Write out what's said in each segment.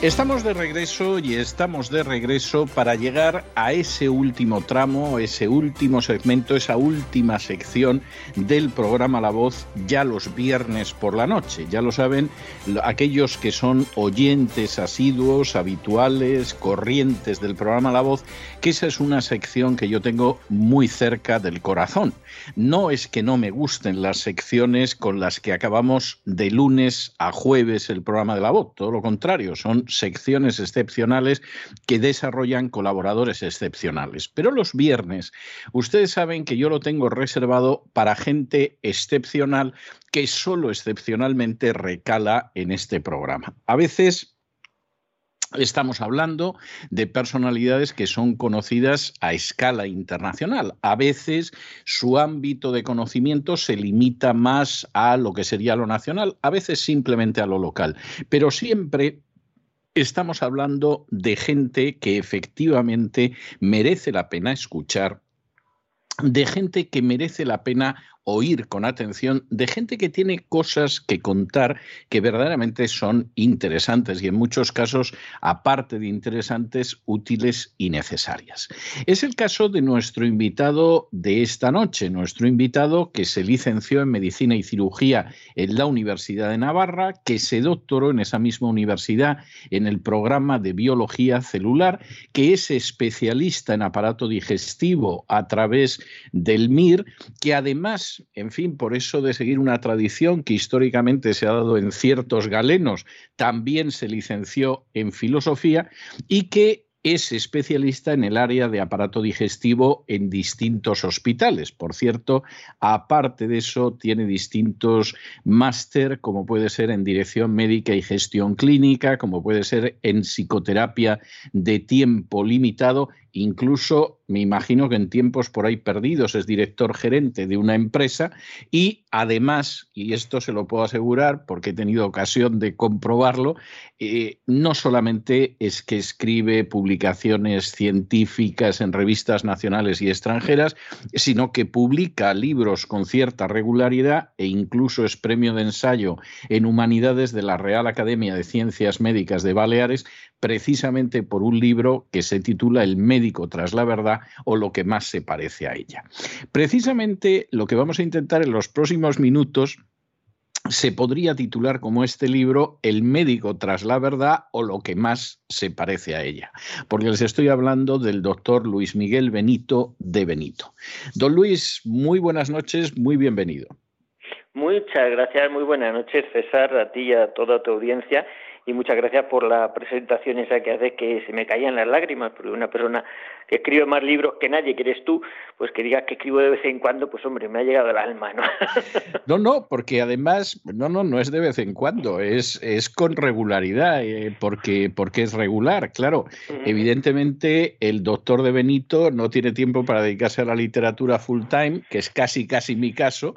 Estamos de regreso y estamos de regreso para llegar a ese último tramo, ese último segmento, esa última sección del programa La Voz ya los viernes por la noche. Ya lo saben aquellos que son oyentes asiduos, habituales, corrientes del programa La Voz, que esa es una sección que yo tengo muy cerca del corazón. No es que no me gusten las secciones con las que acabamos de lunes a jueves el programa de La Voz, todo lo contrario, son secciones excepcionales que desarrollan colaboradores excepcionales. Pero los viernes, ustedes saben que yo lo tengo reservado para gente excepcional que solo excepcionalmente recala en este programa. A veces Estamos hablando de personalidades que son conocidas a escala internacional. A veces su ámbito de conocimiento se limita más a lo que sería lo nacional, a veces simplemente a lo local. Pero siempre estamos hablando de gente que efectivamente merece la pena escuchar, de gente que merece la pena oír con atención de gente que tiene cosas que contar que verdaderamente son interesantes y en muchos casos, aparte de interesantes, útiles y necesarias. Es el caso de nuestro invitado de esta noche, nuestro invitado que se licenció en Medicina y Cirugía en la Universidad de Navarra, que se doctoró en esa misma universidad en el programa de Biología Celular, que es especialista en aparato digestivo a través del MIR, que además en fin, por eso de seguir una tradición que históricamente se ha dado en ciertos galenos, también se licenció en filosofía y que es especialista en el área de aparato digestivo en distintos hospitales. Por cierto, aparte de eso, tiene distintos máster, como puede ser en dirección médica y gestión clínica, como puede ser en psicoterapia de tiempo limitado incluso me imagino que en tiempos por ahí perdidos es director gerente de una empresa y además, y esto se lo puedo asegurar porque he tenido ocasión de comprobarlo, eh, no solamente es que escribe publicaciones científicas en revistas nacionales y extranjeras, sino que publica libros con cierta regularidad e incluso es premio de ensayo en humanidades de la Real Academia de Ciencias Médicas de Baleares, precisamente por un libro que se titula El médico tras la verdad o lo que más se parece a ella. Precisamente lo que vamos a intentar en los próximos minutos se podría titular como este libro El médico tras la verdad o lo que más se parece a ella, porque les estoy hablando del doctor Luis Miguel Benito de Benito. Don Luis, muy buenas noches, muy bienvenido. Muchas gracias, muy buenas noches César, a ti y a toda tu audiencia y muchas gracias por la presentación esa que hace que se me caían las lágrimas, porque una persona que escribe más libros que nadie, que eres tú, pues que digas que escribo de vez en cuando, pues hombre, me ha llegado al alma, ¿no? No, no, porque además, no, no, no es de vez en cuando, es, es con regularidad, eh, porque, porque es regular, claro. Evidentemente, el doctor de Benito no tiene tiempo para dedicarse a la literatura full time, que es casi, casi mi caso,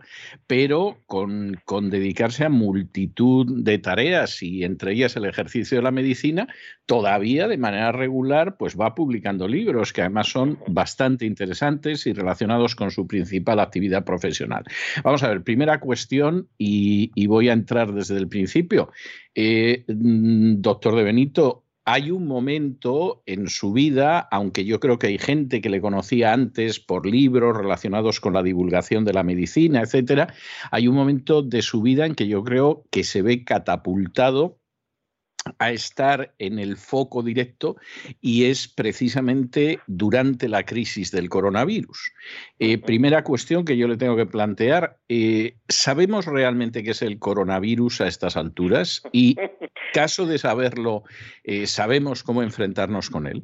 pero con, con dedicarse a multitud de tareas y entre ellas el ejercicio de la medicina, todavía de manera regular, pues va publicando libros que además son bastante interesantes y relacionados con su principal actividad profesional. Vamos a ver, primera cuestión y, voy a entrar desde el principio. Eh, mm, doctor de Benito, hay un momento en su vida, aunque yo creo que hay gente que le conocía antes por libros relacionados con la divulgación de la medicina, etcétera, hay un momento de su vida en que yo creo que se ve catapultado a estar en el foco directo y es precisamente durante la crisis del coronavirus. Eh, primera cuestión que yo le tengo que plantear, eh, ¿sabemos realmente qué es el coronavirus a estas alturas? Y caso de saberlo, eh, ¿sabemos cómo enfrentarnos con él?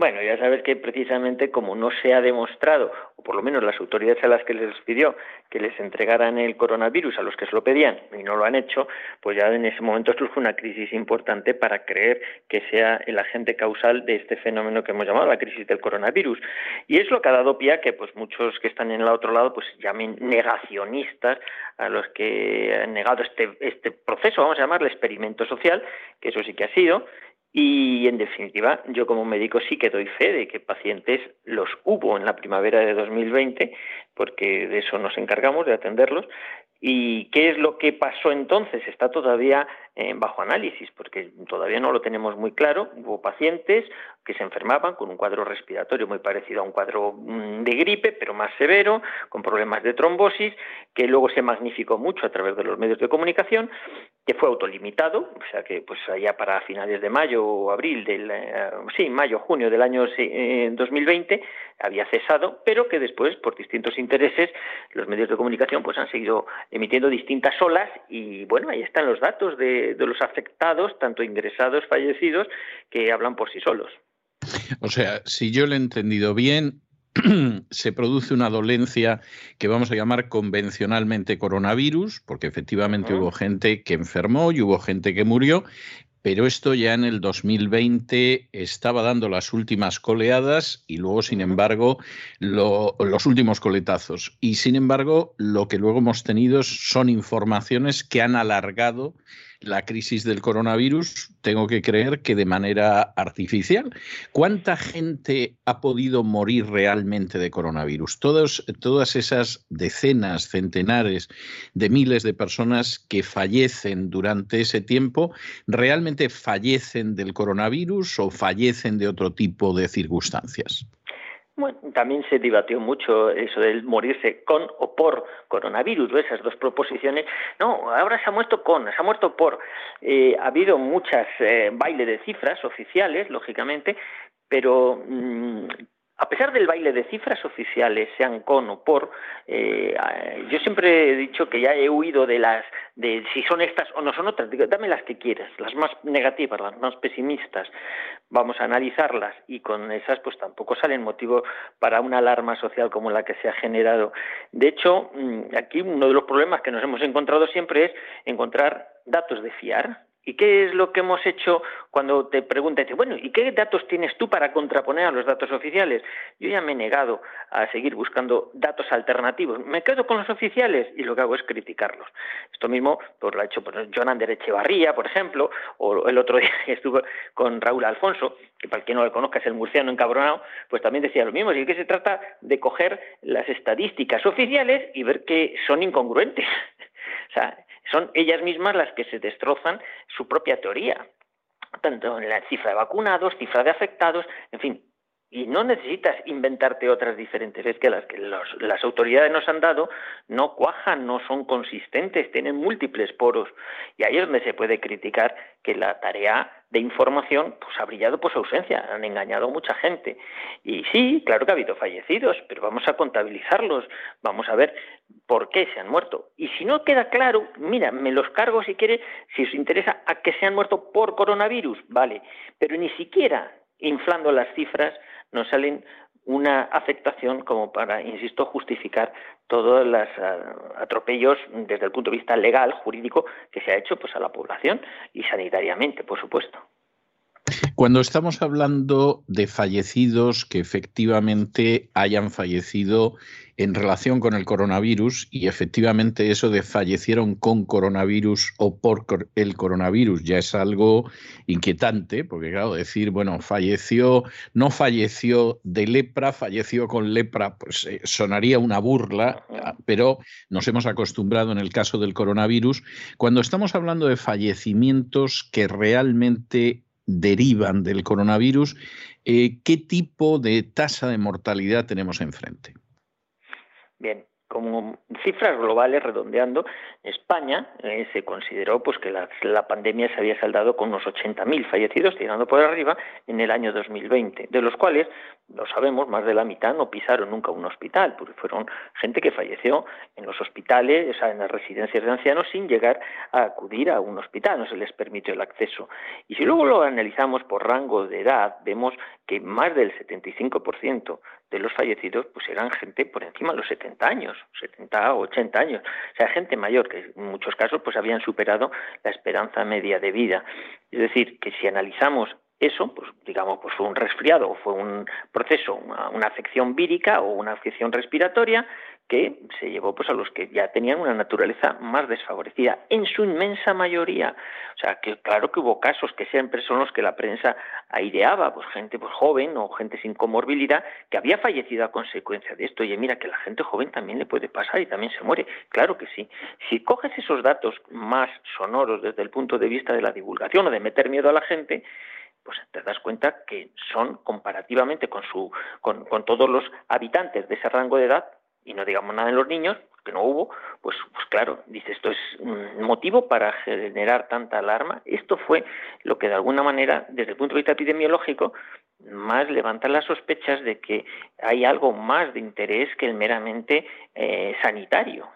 Bueno, ya sabes que precisamente como no se ha demostrado, o por lo menos las autoridades a las que les pidió que les entregaran el coronavirus a los que se lo pedían y no lo han hecho, pues ya en ese momento surge una crisis importante para creer que sea el agente causal de este fenómeno que hemos llamado la crisis del coronavirus. Y es lo que ha dado pie a que pues muchos que están en el otro lado pues llamen negacionistas a los que han negado este, este proceso, vamos a llamarle experimento social, que eso sí que ha sido, y en definitiva, yo como médico sí que doy fe de que pacientes los hubo en la primavera de 2020, porque de eso nos encargamos, de atenderlos. ¿Y qué es lo que pasó entonces? Está todavía eh, bajo análisis, porque todavía no lo tenemos muy claro. Hubo pacientes que se enfermaban con un cuadro respiratorio muy parecido a un cuadro mm, de gripe, pero más severo, con problemas de trombosis, que luego se magnificó mucho a través de los medios de comunicación, que fue autolimitado, o sea que pues allá para finales de mayo o abril del, eh, sí, mayo, junio del año 2020 eh, había cesado, pero que después, por distintos intereses, los medios de comunicación pues han seguido emitiendo distintas olas y bueno, ahí están los datos de, de los afectados, tanto ingresados, fallecidos, que hablan por sí solos. O sea, si yo le he entendido bien, se produce una dolencia que vamos a llamar convencionalmente coronavirus, porque efectivamente hubo gente que enfermó y hubo gente que murió, pero esto ya en el 2020 estaba dando las últimas coleadas y luego, sin embargo, los últimos coletazos. Y sin embargo, lo que luego hemos tenido son informaciones que han alargado la crisis del coronavirus, tengo que creer que de manera artificial. ¿Cuánta gente ha podido morir realmente de coronavirus? todas esas decenas, centenares de miles de personas que fallecen durante ese tiempo, ¿realmente fallecen del coronavirus o fallecen de otro tipo de circunstancias? Bueno, también se debatió mucho eso del morirse con o por coronavirus, esas dos proposiciones. No, ahora se ha muerto con, se ha muerto por. Eh, ha habido muchas eh, bailes de cifras oficiales, lógicamente, pero mm, a pesar del baile de cifras oficiales, sean con o por, eh, yo siempre he dicho que ya he huido de las, de si son estas o no son otras, digo, dame las que quieras, las más negativas, las más pesimistas, vamos a analizarlas y con esas pues tampoco salen motivo para una alarma social como la que se ha generado. De hecho, mm, aquí uno de los problemas que nos hemos encontrado siempre es encontrar datos de fiar, ¿Y qué es lo que hemos hecho cuando te preguntan, bueno, ¿y qué datos tienes tú para contraponer a los datos oficiales? Yo ya me he negado a seguir buscando datos alternativos. Me quedo con los oficiales y lo que hago es criticarlos. Esto mismo pues, lo ha hecho pues, Jonander Echevarría, por ejemplo, o el otro día estuve con Raúl Alfonso, que para quien no lo conozca es el murciano encabronado, pues también decía lo mismo. Y que se trata de coger las estadísticas oficiales y ver que son incongruentes. o sea, son ellas mismas las que se destrozan su propia teoría, tanto en la cifra de vacunados, cifra de afectados, en fin, y no necesitas inventarte otras diferentes, es que las que las autoridades nos han dado no cuajan, no son consistentes, tienen múltiples poros. Y ahí es donde se puede criticar que la tarea de información pues, ha brillado por su ausencia, han engañado a mucha gente. Y sí, claro que ha habido fallecidos, pero vamos a contabilizarlos, vamos a ver por qué se han muerto. Y si no queda claro, mira, me los cargo si quiere, si os interesa a que se han muerto por coronavirus, vale, pero ni siquiera inflando las cifras no salen una afectación como para, insisto, justificar todos los ah, atropellos desde el punto de vista legal, jurídico, que se ha hecho pues, a la población y sanitariamente, por supuesto. Cuando estamos hablando de fallecidos que efectivamente hayan fallecido en relación con el coronavirus y efectivamente eso de fallecieron con coronavirus o por el coronavirus ya es algo inquietante, porque claro, decir, bueno, falleció, no falleció de lepra, falleció con lepra, pues eh, sonaría una burla, pero nos hemos acostumbrado en el caso del coronavirus. Cuando estamos hablando de fallecimientos que realmente derivan del coronavirus, eh, ¿qué tipo de tasa de mortalidad tenemos enfrente? Bien, como cifras globales redondeando, España eh, se consideró pues que la, pandemia se había saldado con unos 80.000 fallecidos tirando por arriba en el año 2020, de los cuales, lo sabemos, más de la mitad no pisaron nunca un hospital, porque fueron gente que falleció en los hospitales, o sea, en las residencias de ancianos sin llegar a acudir a un hospital, no se les permitió el acceso. Y si luego lo analizamos por rango de edad, vemos que más del 75% de los fallecidos pues eran gente por encima de los 70 años, 70 o 80 años, o sea, gente mayor que en muchos casos pues habían superado la esperanza media de vida. Es decir, que si analizamos eso, pues digamos, pues fue un resfriado o fue un proceso, una, afección vírica o una afección respiratoria que se llevó pues a los que ya tenían una naturaleza más desfavorecida, en su inmensa mayoría. O sea, que claro que hubo casos que siempre son los que la prensa aireaba, pues gente pues, joven o gente sin comorbilidad que había fallecido a consecuencia de esto. Oye, mira que la gente joven también le puede pasar y también se muere. Claro que sí. Si coges esos datos más sonoros desde el punto de vista de la divulgación o de meter miedo a la gente, pues te das cuenta que son comparativamente con, su, con, con todos los habitantes de ese rango de edad, y no digamos nada en los niños, que no hubo, pues, pues claro, dice, esto es un motivo para generar tanta alarma. Esto fue lo que de alguna manera, desde el punto de vista epidemiológico, más levanta las sospechas de que hay algo más de interés que el meramente eh, sanitario.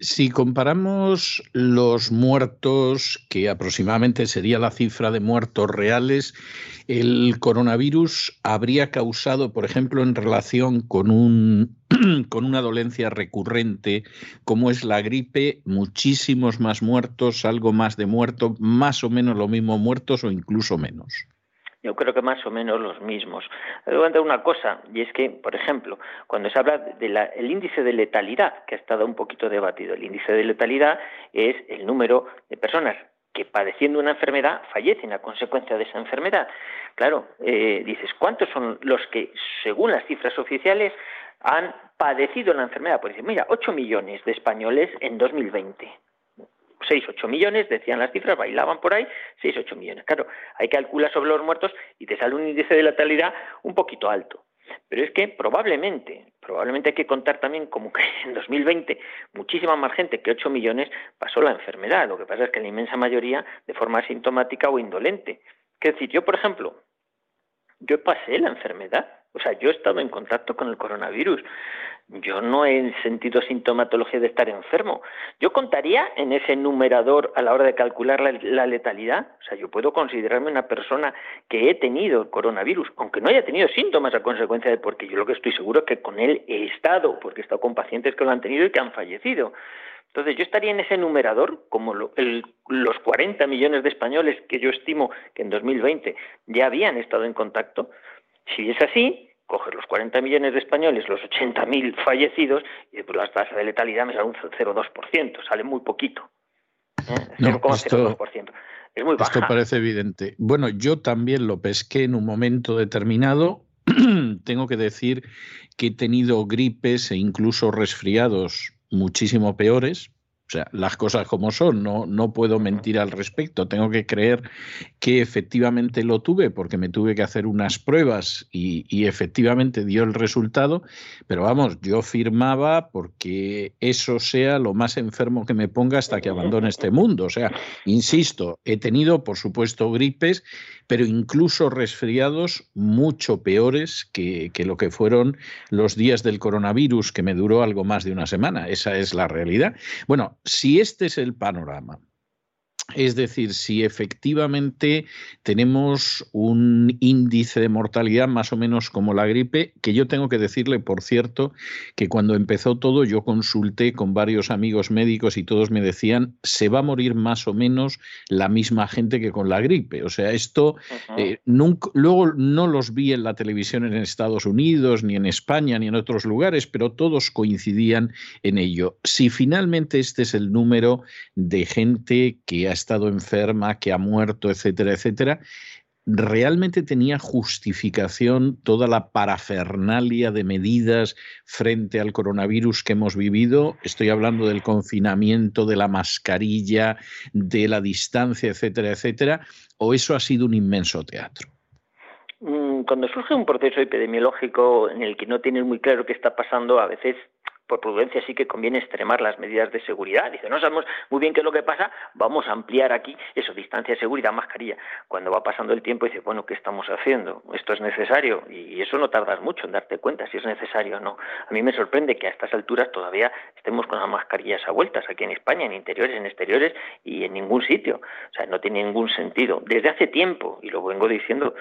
Si comparamos los muertos, que aproximadamente sería la cifra de muertos reales, el coronavirus habría causado, por ejemplo, en relación con, un, con una dolencia recurrente como es la gripe, muchísimos más muertos, algo más de muertos, más o menos lo mismo muertos o incluso menos. Yo creo que más o menos los mismos. Voy a una cosa, y es que, por ejemplo, cuando se habla del índice de letalidad, que ha estado un poquito debatido, el índice de letalidad es el número de personas que padeciendo una enfermedad fallecen a consecuencia de esa enfermedad. Claro, eh, dices, ¿cuántos son los que, según las cifras oficiales, han padecido la enfermedad? Pues mira, 8 millones de españoles en 2020. 6, 8 millones, decían las cifras, bailaban por ahí, 6, 8 millones. Claro, hay que calcular sobre los muertos y te sale un índice de letalidad un poquito alto. Pero es que probablemente, probablemente hay que contar también como que en 2020 muchísima más gente que 8 millones pasó la enfermedad. Lo que pasa es que la inmensa mayoría de forma asintomática o indolente. Es decir, yo, por ejemplo, yo pasé la enfermedad. O sea, yo he estado en contacto con el coronavirus yo no he sentido sintomatología de estar enfermo. Yo contaría en ese numerador a la hora de calcular la, letalidad. O sea, yo puedo considerarme una persona que he tenido el coronavirus, aunque no haya tenido síntomas a consecuencia de porque yo lo que estoy seguro es que con él he estado, porque he estado con pacientes que lo han tenido y que han fallecido. Entonces yo estaría en ese numerador, como los 40 millones de españoles que yo estimo que en 2020 ya habían estado en contacto. Si es así, coges los 40 millones de españoles, los 80.000 fallecidos, y pues la tasa de letalidad me sale un 0,2%, sale muy poquito. ¿eh? 0,02%. Es muy baja. Esto parece evidente. Bueno, yo también lo pesqué en un momento determinado. Tengo que decir que he tenido gripes e incluso resfriados muchísimo peores, o sea, las cosas como son, no, no puedo mentir al respecto. Tengo que creer que efectivamente lo tuve porque me tuve que hacer unas pruebas y, y, efectivamente dio el resultado. Pero vamos, yo firmaba porque eso sea lo más enfermo que me ponga hasta que abandone este mundo. O sea, insisto, he tenido, por supuesto, gripes pero incluso resfriados mucho peores que, lo que fueron los días del coronavirus, que me duró algo más de una semana. Esa es la realidad. Bueno, si este es el panorama, es decir, si efectivamente tenemos un índice de mortalidad más o menos como la gripe, que yo tengo que decirle, por cierto, que cuando empezó todo yo consulté con varios amigos médicos y todos me decían, se va a morir más o menos la misma gente que con la gripe. O sea, esto eh, nunca, luego no los vi en la televisión en Estados Unidos, ni en España, ni en otros lugares, pero todos coincidían en ello. Si finalmente este es el número de gente que ha estado enferma, que ha muerto, etcétera, etcétera, realmente tenía justificación toda la parafernalia de medidas frente al coronavirus que hemos vivido. Estoy hablando del confinamiento, de la mascarilla, de la distancia, etcétera, etcétera. ¿O eso ha sido un inmenso teatro? Mm, cuando surge un proceso epidemiológico en el que no tienes muy claro qué está pasando, a veces por prudencia sí que conviene extremar las medidas de seguridad. Dice, no sabemos muy bien qué es lo que pasa, vamos a ampliar aquí eso, distancia de seguridad, mascarilla. Cuando va pasando el tiempo dice, bueno, ¿qué estamos haciendo? Esto es necesario y eso no tardas mucho en darte cuenta si es necesario o no. A mí me sorprende que a estas alturas todavía estemos con las mascarillas a vueltas aquí en España, en interiores, en exteriores y en ningún sitio. O sea, no tiene ningún sentido. Desde hace tiempo, y lo vengo diciendo,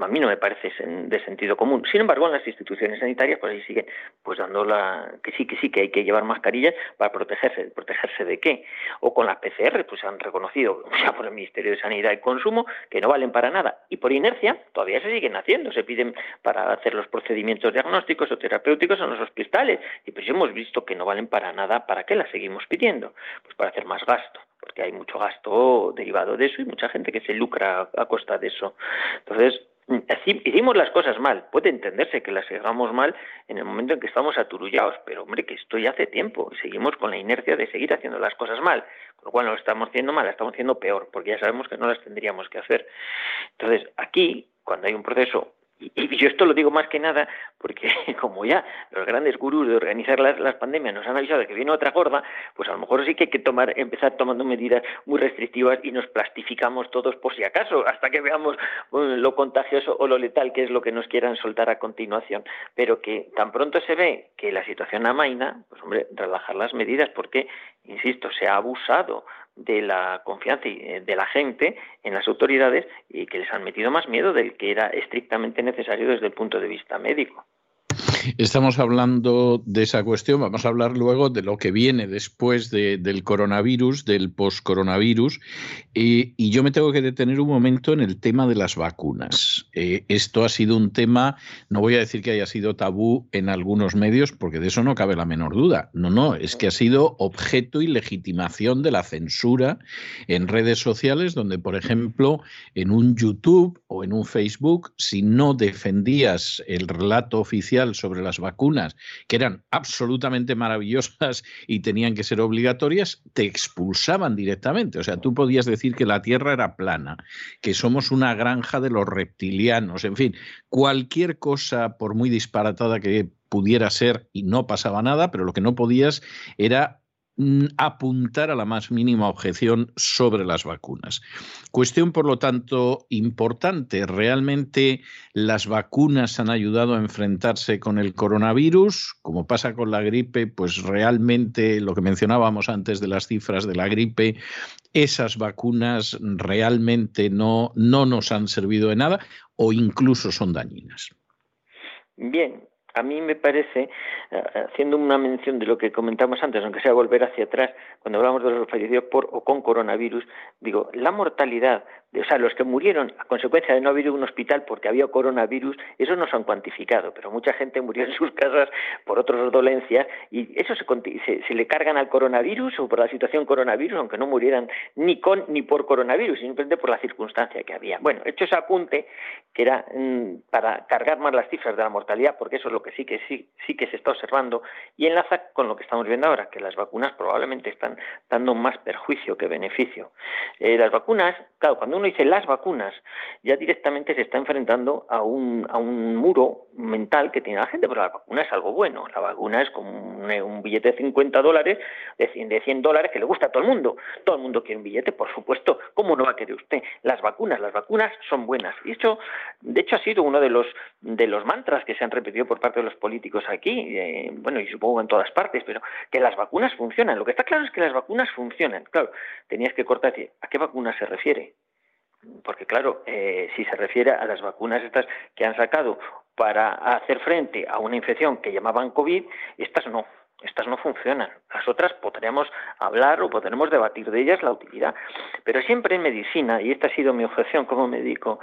a mí no me parece de sentido común. Sin embargo, en las instituciones sanitarias, pues ahí siguen pues dando la que sí, que sí, que hay que llevar mascarillas para protegerse. ¿Protegerse de qué? O con las PCR, pues han reconocido ya por el Ministerio de Sanidad y Consumo que no valen para nada. Y por inercia todavía se siguen haciendo. Se piden para hacer los procedimientos diagnósticos o terapéuticos en los hospitales. Y pues hemos visto que no valen para nada. ¿Para qué las seguimos pidiendo? Pues para hacer más gasto porque hay mucho gasto derivado de eso y mucha gente que se lucra a costa de eso. Entonces, hicimos las cosas mal. Puede entenderse que las hagamos mal en el momento en que estamos aturullados, pero hombre, que esto ya hace tiempo y seguimos con la inercia de seguir haciendo las cosas mal. Con lo cual no lo estamos haciendo mal, las estamos haciendo peor, porque ya sabemos que no las tendríamos que hacer. Entonces, aquí, cuando hay un proceso y, yo esto lo digo más que nada porque como ya los grandes gurús de organizar las, pandemias nos han avisado de que viene otra gorda, pues a lo mejor sí que hay que tomar, empezar tomando medidas muy restrictivas y nos plastificamos todos por si acaso, hasta que veamos lo contagioso o lo letal que es lo que nos quieran soltar a continuación. Pero que tan pronto se ve que la situación amaina, pues hombre, relajar las medidas porque, insisto, se ha abusado de la confianza eh, de la gente en las autoridades y que les han metido más miedo del que era estrictamente necesario desde el punto de vista médico. Estamos hablando de esa cuestión, vamos a hablar luego de lo que viene después del coronavirus, del post-coronavirus, eh, y yo me tengo que detener un momento en el tema de las vacunas. Eh, esto ha sido un tema, no voy a decir que haya sido tabú en algunos medios, porque de eso no cabe la menor duda. No, no, es que ha sido objeto y legitimación de la censura en redes sociales, donde, por ejemplo, en un YouTube o en un Facebook, si no defendías el relato oficial sobre las vacunas, que eran absolutamente maravillosas y tenían que ser obligatorias, te expulsaban directamente. O sea, tú podías decir que la Tierra era plana, que somos una granja de los reptilianos, en fin, cualquier cosa, por muy disparatada que pudiera ser y no pasaba nada, pero lo que no podías era apuntar a la más mínima objeción sobre las vacunas. Cuestión, por lo tanto, importante. ¿Realmente las vacunas han ayudado a enfrentarse con el coronavirus? Como pasa con la gripe, pues realmente lo que mencionábamos antes de las cifras de la gripe, esas vacunas realmente no, no nos han servido de nada o incluso son dañinas. Bien, a mí me parece, eh, haciendo una mención de lo que comentamos antes, aunque sea volver hacia atrás, cuando hablamos de los fallecidos por o con coronavirus, digo, la mortalidad o sea, los que murieron a consecuencia de no haber un hospital porque había coronavirus, eso no se han cuantificado, pero mucha gente murió en sus casas por otras dolencias y eso se, le cargan al coronavirus o por la situación coronavirus, aunque no murieran ni con ni por coronavirus, simplemente por la circunstancia que había. Bueno, hecho ese apunte, que era mm, para cargar más las cifras de la mortalidad, porque eso es lo que sí que sí, sí que se está observando, y enlaza con lo que estamos viendo ahora, que las vacunas probablemente están dando más perjuicio que beneficio. Eh, las vacunas, claro, cuando uno dice las vacunas, ya directamente se está enfrentando a un, a un muro mental que tiene la gente, pero la vacuna es algo bueno. La vacuna es como un, billete de 50 dólares, de 100, de 100 dólares, que le gusta a todo el mundo. Todo el mundo quiere un billete, por supuesto. ¿Cómo no va a querer usted? Las vacunas, las vacunas son buenas. Y esto, de hecho, ha sido uno de los, de los mantras que se han repetido por parte de los políticos aquí, eh, bueno, y supongo en todas partes, pero que las vacunas funcionan. Lo que está claro es que las vacunas funcionan. Claro, tenías que cortar ¿a qué vacuna se refiere? Porque claro, eh, si se refiere a las vacunas estas que han sacado para hacer frente a una infección que llamaban COVID, estas no, estas no funcionan. Las otras podríamos hablar o podremos debatir de ellas la utilidad. Pero siempre en medicina, y esta ha sido mi objeción como médico,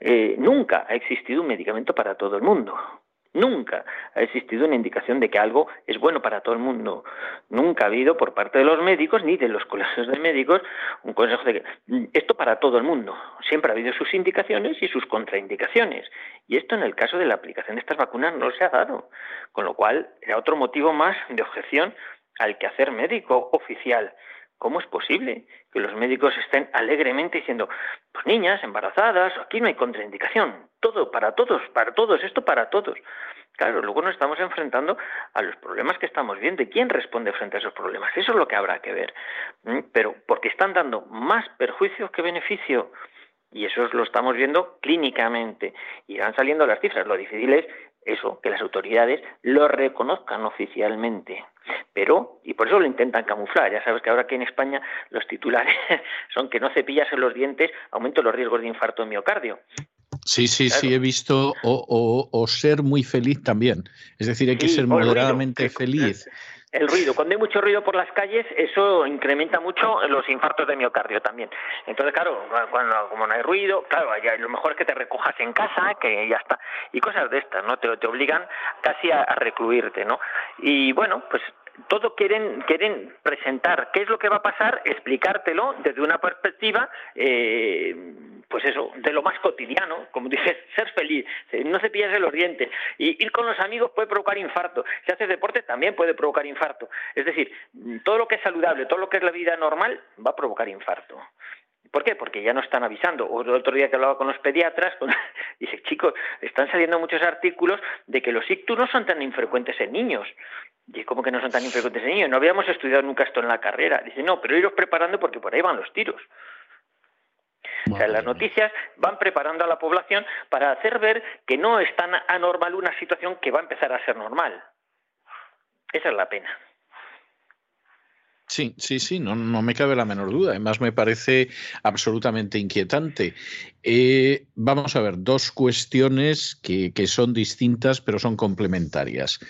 eh, nunca ha existido un medicamento para todo el mundo. Nunca ha existido una indicación de que algo es bueno para todo el mundo. Nunca ha habido por parte de los médicos ni de los colegios de médicos un consejo de que mm, esto para todo el mundo. Siempre ha habido sus indicaciones y sus contraindicaciones. Y esto en el caso de la aplicación de estas vacunas no se ha dado. Con lo cual era otro motivo más de objeción al quehacer médico oficial. ¿Cómo es posible que los médicos estén alegremente diciendo, pues niñas embarazadas, aquí no hay contraindicación, todo para todos, para todos, esto para todos? Claro, luego nos estamos enfrentando a los problemas que estamos viendo y quién responde frente a esos problemas. Eso es lo que habrá que ver. Pero porque están dando más perjuicios que beneficio. Y eso lo estamos viendo clínicamente. Van saliendo las cifras. Lo difícil es eso, que las autoridades lo reconozcan oficialmente. Pero, y por eso lo intentan camuflar, ya sabes que ahora aquí en España los titulares son que no cepillas en los dientes, aumento los riesgos de infarto de miocardio. Sí, sí, sí, he visto o, ser muy feliz también. Es decir, hay que ser moderadamente feliz. El ruido, cuando hay mucho ruido por las calles, eso incrementa mucho los infartos de miocardio también. Entonces, claro, cuando como no hay ruido, claro, lo mejor es que te recojas en casa, que ya está. Y cosas de estas, ¿no? Te, te obligan casi a, a recluirte, ¿no? Y bueno, pues todo quieren, quieren presentar qué es lo que va a pasar, explicártelo desde una perspectiva, eh, pues eso, de lo más cotidiano, como dices, ser feliz, no se pillas los dientes, y ir con los amigos puede provocar infarto, si haces deporte también puede provocar infarto, es decir, todo lo que es saludable, todo lo que es la vida normal va a provocar infarto. ¿Por qué? Porque ya no están avisando. O el otro día que hablaba con los pediatras, dice, chicos, están saliendo muchos artículos de que los ictus no son tan infrecuentes en niños. Y como que no son tan infrecuentes en niños. No habíamos estudiado nunca esto en la carrera. Dice, no, pero iros preparando porque por ahí van los tiros. O sea, las noticias van preparando a la población para hacer ver que no es tan anormal una situación que va a empezar a ser normal. Esa es la pena. Sí, sí, sí, no, no me cabe la menor duda. Además, me parece absolutamente inquietante. Eh, vamos a ver, dos cuestiones que, que, son distintas, pero son complementarias.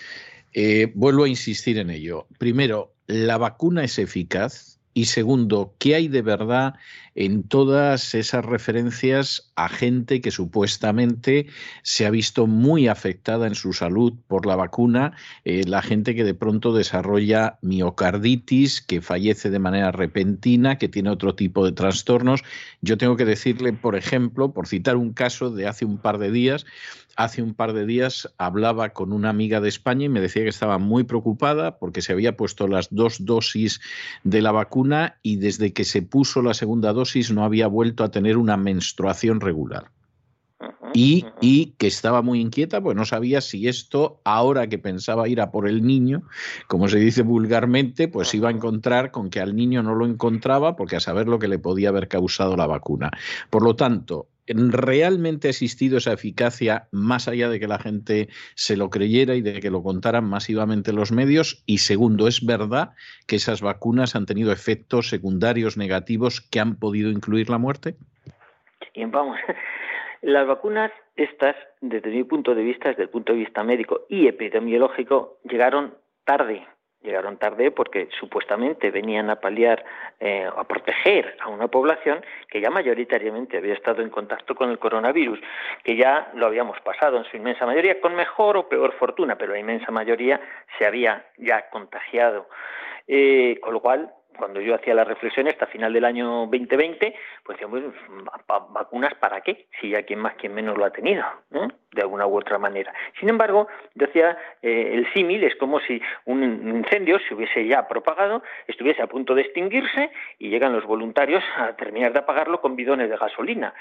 Eh, vuelvo a insistir en ello. Primero, ¿la vacuna es eficaz? Y segundo, ¿qué hay de verdad en todas esas referencias a gente que supuestamente se ha visto muy afectada en su salud por la vacuna? Eh, la gente que de pronto desarrolla miocarditis, que fallece de manera repentina, que tiene otro tipo de trastornos. Yo tengo que decirle, por ejemplo, por citar un caso de hace un par de días, hace un par de días hablaba con una amiga de España y me decía que estaba muy preocupada porque se había puesto las dos dosis de la vacuna y desde que se puso la segunda dosis no había vuelto a tener una menstruación regular. Y, y, que estaba muy inquieta, pues no sabía si esto, ahora que pensaba ir a por el niño, como se dice vulgarmente, pues iba a encontrar con que al niño no lo encontraba, porque a saber lo que le podía haber causado la vacuna. Por lo tanto, ¿realmente ha existido esa eficacia más allá de que la gente se lo creyera y de que lo contaran masivamente los medios? Y segundo, ¿es verdad que esas vacunas han tenido efectos secundarios negativos que han podido incluir la muerte? Vamos. Las vacunas, estas, desde mi punto de vista, desde el punto de vista médico y epidemiológico, llegaron tarde llegaron tarde porque supuestamente venían a paliar, eh, a proteger a una población que ya mayoritariamente había estado en contacto con el coronavirus, que ya lo habíamos pasado en su inmensa mayoría, con mejor o peor fortuna, pero la inmensa mayoría se había ya contagiado. Eh, con lo cual, cuando yo hacía la reflexión hasta final del año 2020, pues decíamos, ¿vacunas para qué? Si ya quien más, quien menos lo ha tenido, de alguna u otra manera. Sin embargo, decía, eh, el símil es como si un incendio se hubiese ya propagado, estuviese a punto de extinguirse y llegan los voluntarios a terminar de apagarlo con bidones de gasolina.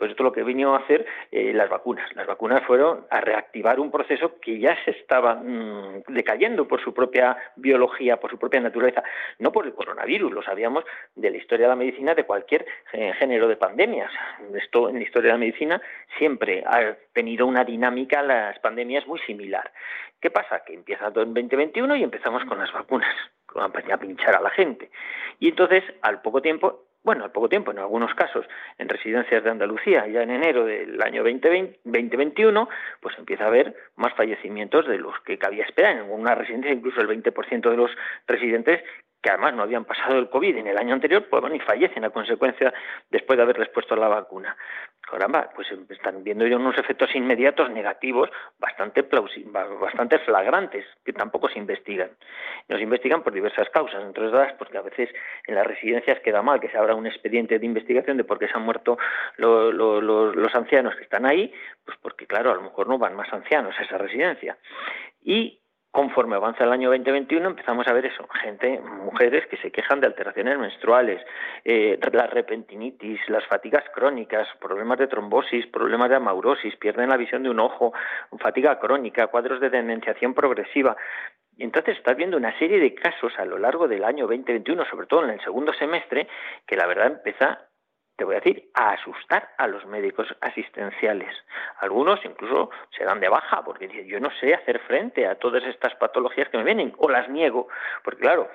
Pues esto es lo que vino a hacer eh, las vacunas. Las vacunas fueron a reactivar un proceso que ya se estaba mm, decayendo por su propia biología, por su propia naturaleza, no por el coronavirus, lo sabíamos de la historia de la medicina de cualquier eh, género de pandemias. Esto en la historia de la medicina siempre ha tenido una dinámica, las pandemias muy similar. ¿Qué pasa? Que empieza todo en 2021 y empezamos con las vacunas, a pinchar a la gente. Y entonces, al poco tiempo, bueno, al poco tiempo, en algunos casos, en residencias de Andalucía, ya en enero del año 2020, 2021, pues empieza a haber más fallecimientos de los que cabía esperar. En algunas residencias, incluso el 20% de los residentes que además no habían pasado el COVID en el año anterior, pues van y fallecen a consecuencia después de haberles puesto la vacuna. Caramba, pues están viendo ya unos efectos inmediatos negativos bastante bastante flagrantes, que tampoco se investigan. Nos investigan por diversas causas, entre otras porque a veces en las residencias queda mal que se abra un expediente de investigación de por qué se han muerto los ancianos que están ahí, pues porque claro, a lo mejor no van más ancianos a esa residencia. Y conforme avanza el año 2021 empezamos a ver eso, gente, mujeres que se quejan de alteraciones menstruales, eh, la repentinitis, las fatigas crónicas, problemas de trombosis, problemas de amaurosis, pierden la visión de un ojo, fatiga crónica, cuadros de demenciación progresiva. Entonces estás viendo una serie de casos a lo largo del año 2021, sobre todo en el segundo semestre, que la verdad empieza te voy a decir, a asustar a los médicos asistenciales. Algunos incluso se dan de baja porque dicen, yo no sé hacer frente a todas estas patologías que me vienen o las niego, porque claro,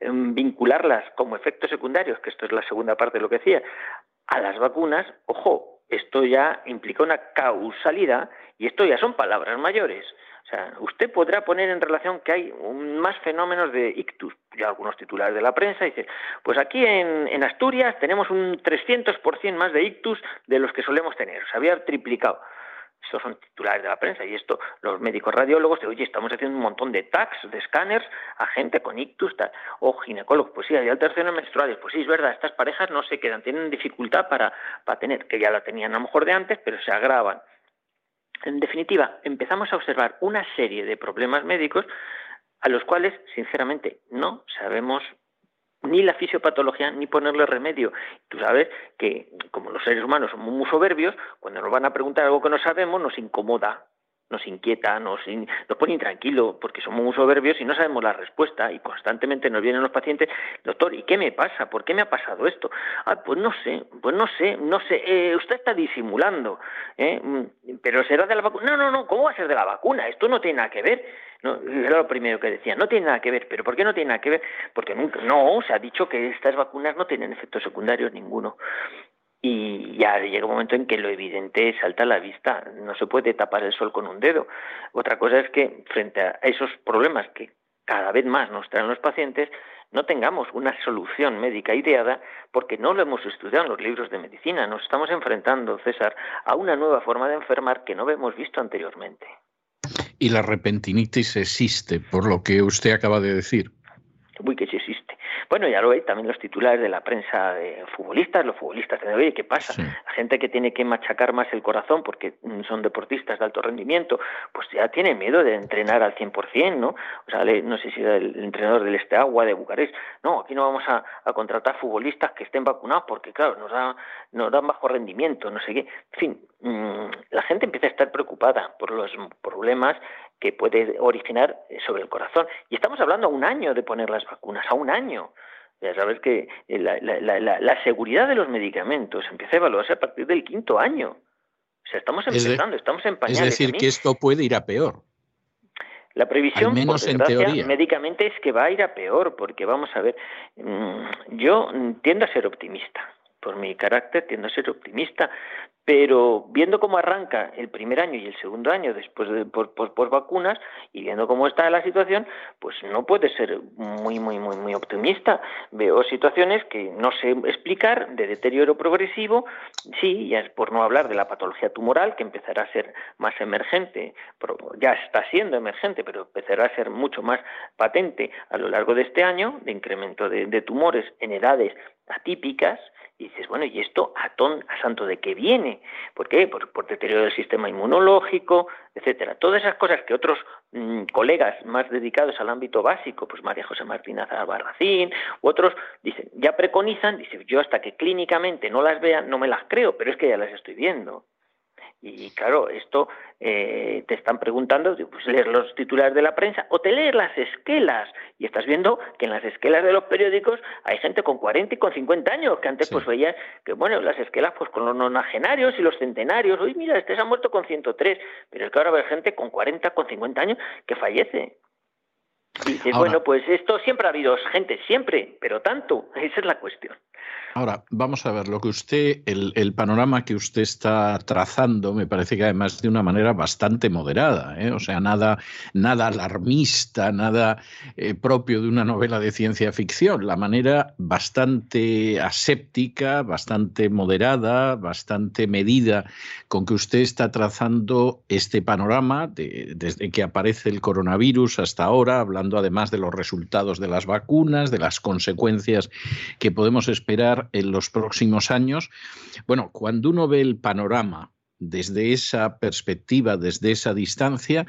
em, vincularlas como efectos secundarios, que esto es la segunda parte de lo que decía, a las vacunas, ojo, esto ya implica una causalidad y esto ya son palabras mayores. O sea, usted podrá poner en relación que hay más fenómenos de ictus. Ya algunos titulares de la prensa dicen, pues aquí en, Asturias tenemos un 300% más de ictus de los que solemos tener. Se había triplicado. Estos son titulares de la prensa y esto los médicos radiólogos dicen, oye, estamos haciendo un montón de tags, de escáneres a gente con ictus tal. o ginecólogos, pues sí, hay alteraciones menstruales, pues sí, es verdad, estas parejas no se quedan, tienen dificultad para, para tener, que ya la tenían a lo mejor de antes, pero se agravan. En definitiva, empezamos a observar una serie de problemas médicos a los cuales, sinceramente, no sabemos ni la fisiopatología ni ponerle remedio. Tú sabes que, como los seres humanos somos muy soberbios, cuando nos van a preguntar algo que no sabemos, nos incomoda nos inquieta, nos, nos pone intranquilo porque somos muy soberbios y no sabemos la respuesta y constantemente nos vienen los pacientes, doctor, ¿y qué me pasa? ¿Por qué me ha pasado esto? Ah, pues no sé, pues no sé, no sé, eh, usted está disimulando, ¿eh? Mm, pero será de la vacuna. No, no, no, ¿cómo va a ser de la vacuna? Esto no tiene nada que ver. No, era lo primero que decía, no tiene nada que ver, pero ¿por qué no tiene nada que ver? Porque nunca, no, se ha dicho que estas vacunas no tienen efectos secundarios ninguno y ya llega un momento en que lo evidente salta a la vista, no se puede tapar el sol con un dedo. Otra cosa es que frente a esos problemas que cada vez más nos traen los pacientes, no tengamos una solución médica ideada porque no lo hemos estudiado en los libros de medicina. Nos estamos enfrentando, César, a una nueva forma de enfermar que no hemos visto anteriormente. Y la repentinitis existe, por lo que usted acaba de decir. Uy, que sí existe. Bueno, ya lo veis también los titulares de la prensa de futbolistas, los futbolistas de oye, ¿qué pasa? La gente que tiene que machacar más el corazón porque son deportistas de alto rendimiento, pues ya tiene miedo de entrenar al 100%, ¿no? O sea, no sé si era el entrenador del Este Agua de Bucarest, no, aquí no vamos a, contratar futbolistas que estén vacunados porque, claro, nos, da, nos dan bajo rendimiento, no sé qué. En fin, mm, la gente empieza a estar preocupada por los problemas que puede originar sobre el corazón. Y estamos hablando a un año de poner las vacunas, a un año. Ya sabes que la, la, seguridad de los medicamentos empieza a evaluarse a partir del quinto año. O sea, estamos empezando, estamos en pañales. Es decir, que esto puede ir a peor. La previsión, por desgracia, médicamente es que va a ir a peor, porque vamos a ver, mm, yo tiendo a ser optimista por mi carácter tiendo a ser optimista, pero viendo cómo arranca el primer año y el segundo año después de por, por, vacunas y viendo cómo está la situación, pues no puede ser muy muy muy muy optimista. Veo situaciones que no sé explicar de deterioro progresivo, sí, ya es por no hablar de la patología tumoral que empezará a ser más emergente, ya está siendo emergente, pero empezará a ser mucho más patente a lo largo de este año de incremento de, tumores en edades atípicas y dices, bueno, ¿y esto a, ton, a santo de qué viene? ¿Por qué? Por, deterioro del sistema inmunológico, etcétera. Todas esas cosas que otros mm, colegas más dedicados al ámbito básico, pues María José Martínez Albarracín, u otros, dicen, ya preconizan, dicen, yo hasta que clínicamente no las vea, no me las creo, pero es que ya las estoy viendo. Y claro, esto eh, te están preguntando, pues leer los titulares de la prensa o te leer las esquelas. Y estás viendo que en las esquelas de los periódicos hay gente con 40 y con 50 años, que antes pues veías que, bueno, las esquelas pues con los nonagenarios y los centenarios. Uy, mira, este se ha muerto con 103. Pero es que ahora hay gente con 40, con 50 años que fallece. Y bueno, pues esto siempre ha habido gente, siempre, pero tanto, esa es la cuestión. Ahora, vamos a ver, lo que usted, el, panorama que usted está trazando me parece que además de una manera bastante moderada, ¿eh? o sea, nada, nada alarmista, nada eh, propio de una novela de ciencia ficción, la manera bastante aséptica, bastante moderada, bastante medida con que usted está trazando este panorama desde que aparece el coronavirus hasta ahora, hablando además de los resultados de las vacunas, de las consecuencias que podemos esperar en los próximos años. Bueno, cuando uno ve el panorama desde esa perspectiva, desde esa distancia,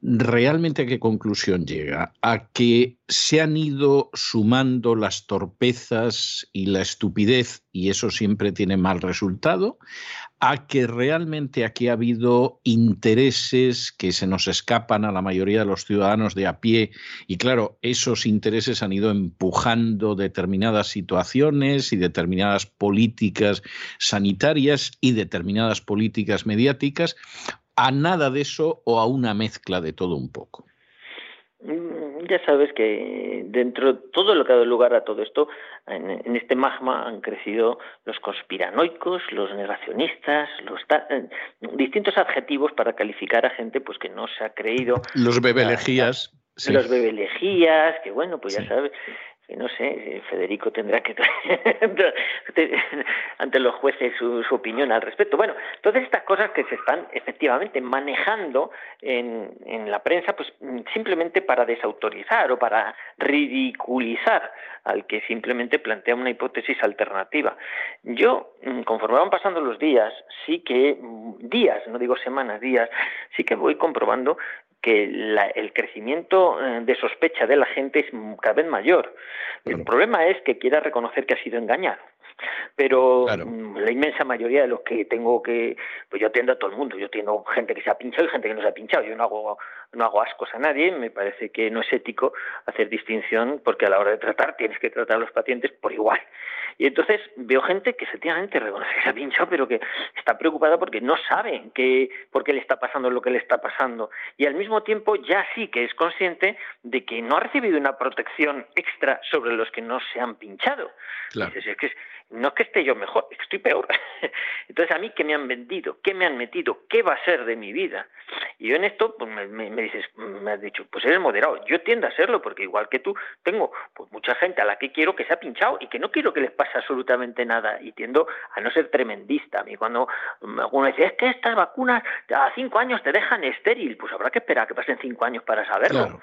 ¿realmente a qué conclusión llega? ¿A que se han ido sumando las torpezas y la estupidez y eso siempre tiene mal resultado? ¿A que realmente aquí ha habido intereses que se nos escapan a la mayoría de los ciudadanos de a pie y claro, esos intereses han ido empujando determinadas situaciones y determinadas políticas sanitarias y determinadas políticas mediáticas? a nada de eso o a una mezcla de todo un poco? Mm, ya sabes que dentro de todo lo que ha dado lugar a todo esto, en, este magma han crecido los conspiranoicos, los negacionistas, los eh, distintos adjetivos para calificar a gente pues que no se ha creído. Los bebelejías. Los bebelejías, que bueno, pues ya sabes, no sé, eh, Federico tendrá que ante los jueces su, opinión al respecto. Bueno, todas estas cosas que se están efectivamente manejando en, en la prensa, pues simplemente para desautorizar o para ridiculizar al que simplemente plantea una hipótesis alternativa. Yo, mm, conforme van pasando los días, sí que, mm, días, no digo semanas, días, sí que voy comprobando que el crecimiento eh, de sospecha de la gente es cada vez mayor. El problema es que quiera reconocer que ha sido engañado. Pero mm, la inmensa mayoría de los que tengo que, pues yo atiendo a todo el mundo, yo atiendo gente que se ha pinchado y gente que no se ha pinchado, yo no hago, no hago ascos a nadie, me parece que no es ético hacer distinción porque a la hora de tratar tienes que tratar a los pacientes por igual. Y entonces veo gente que efectivamente reconoce que se ha pinchado, pero que está preocupada porque no sabe que, por qué le está pasando lo que le está pasando. Y al mismo tiempo ya sí que es consciente de que no ha recibido una protección extra sobre los que no se han pinchado. Claro. es que no es que esté yo mejor, es que estoy peor. Entonces, ¿a mí qué me han vendido? ¿Qué me han metido? ¿Qué va a ser de mi vida? Y yo en esto, pues me, dices, me has dicho, pues eres moderado. Yo tiendo a serlo, porque igual que tú, tengo pues mucha gente a la que quiero que se ha pinchado y que no quiero que les pase absolutamente nada. Y tiendo a no ser tremendista. A mí cuando alguno dice, es que estas vacunas a cinco años te dejan estéril, pues habrá que esperar a que pasen cinco años para saberlo. Claro,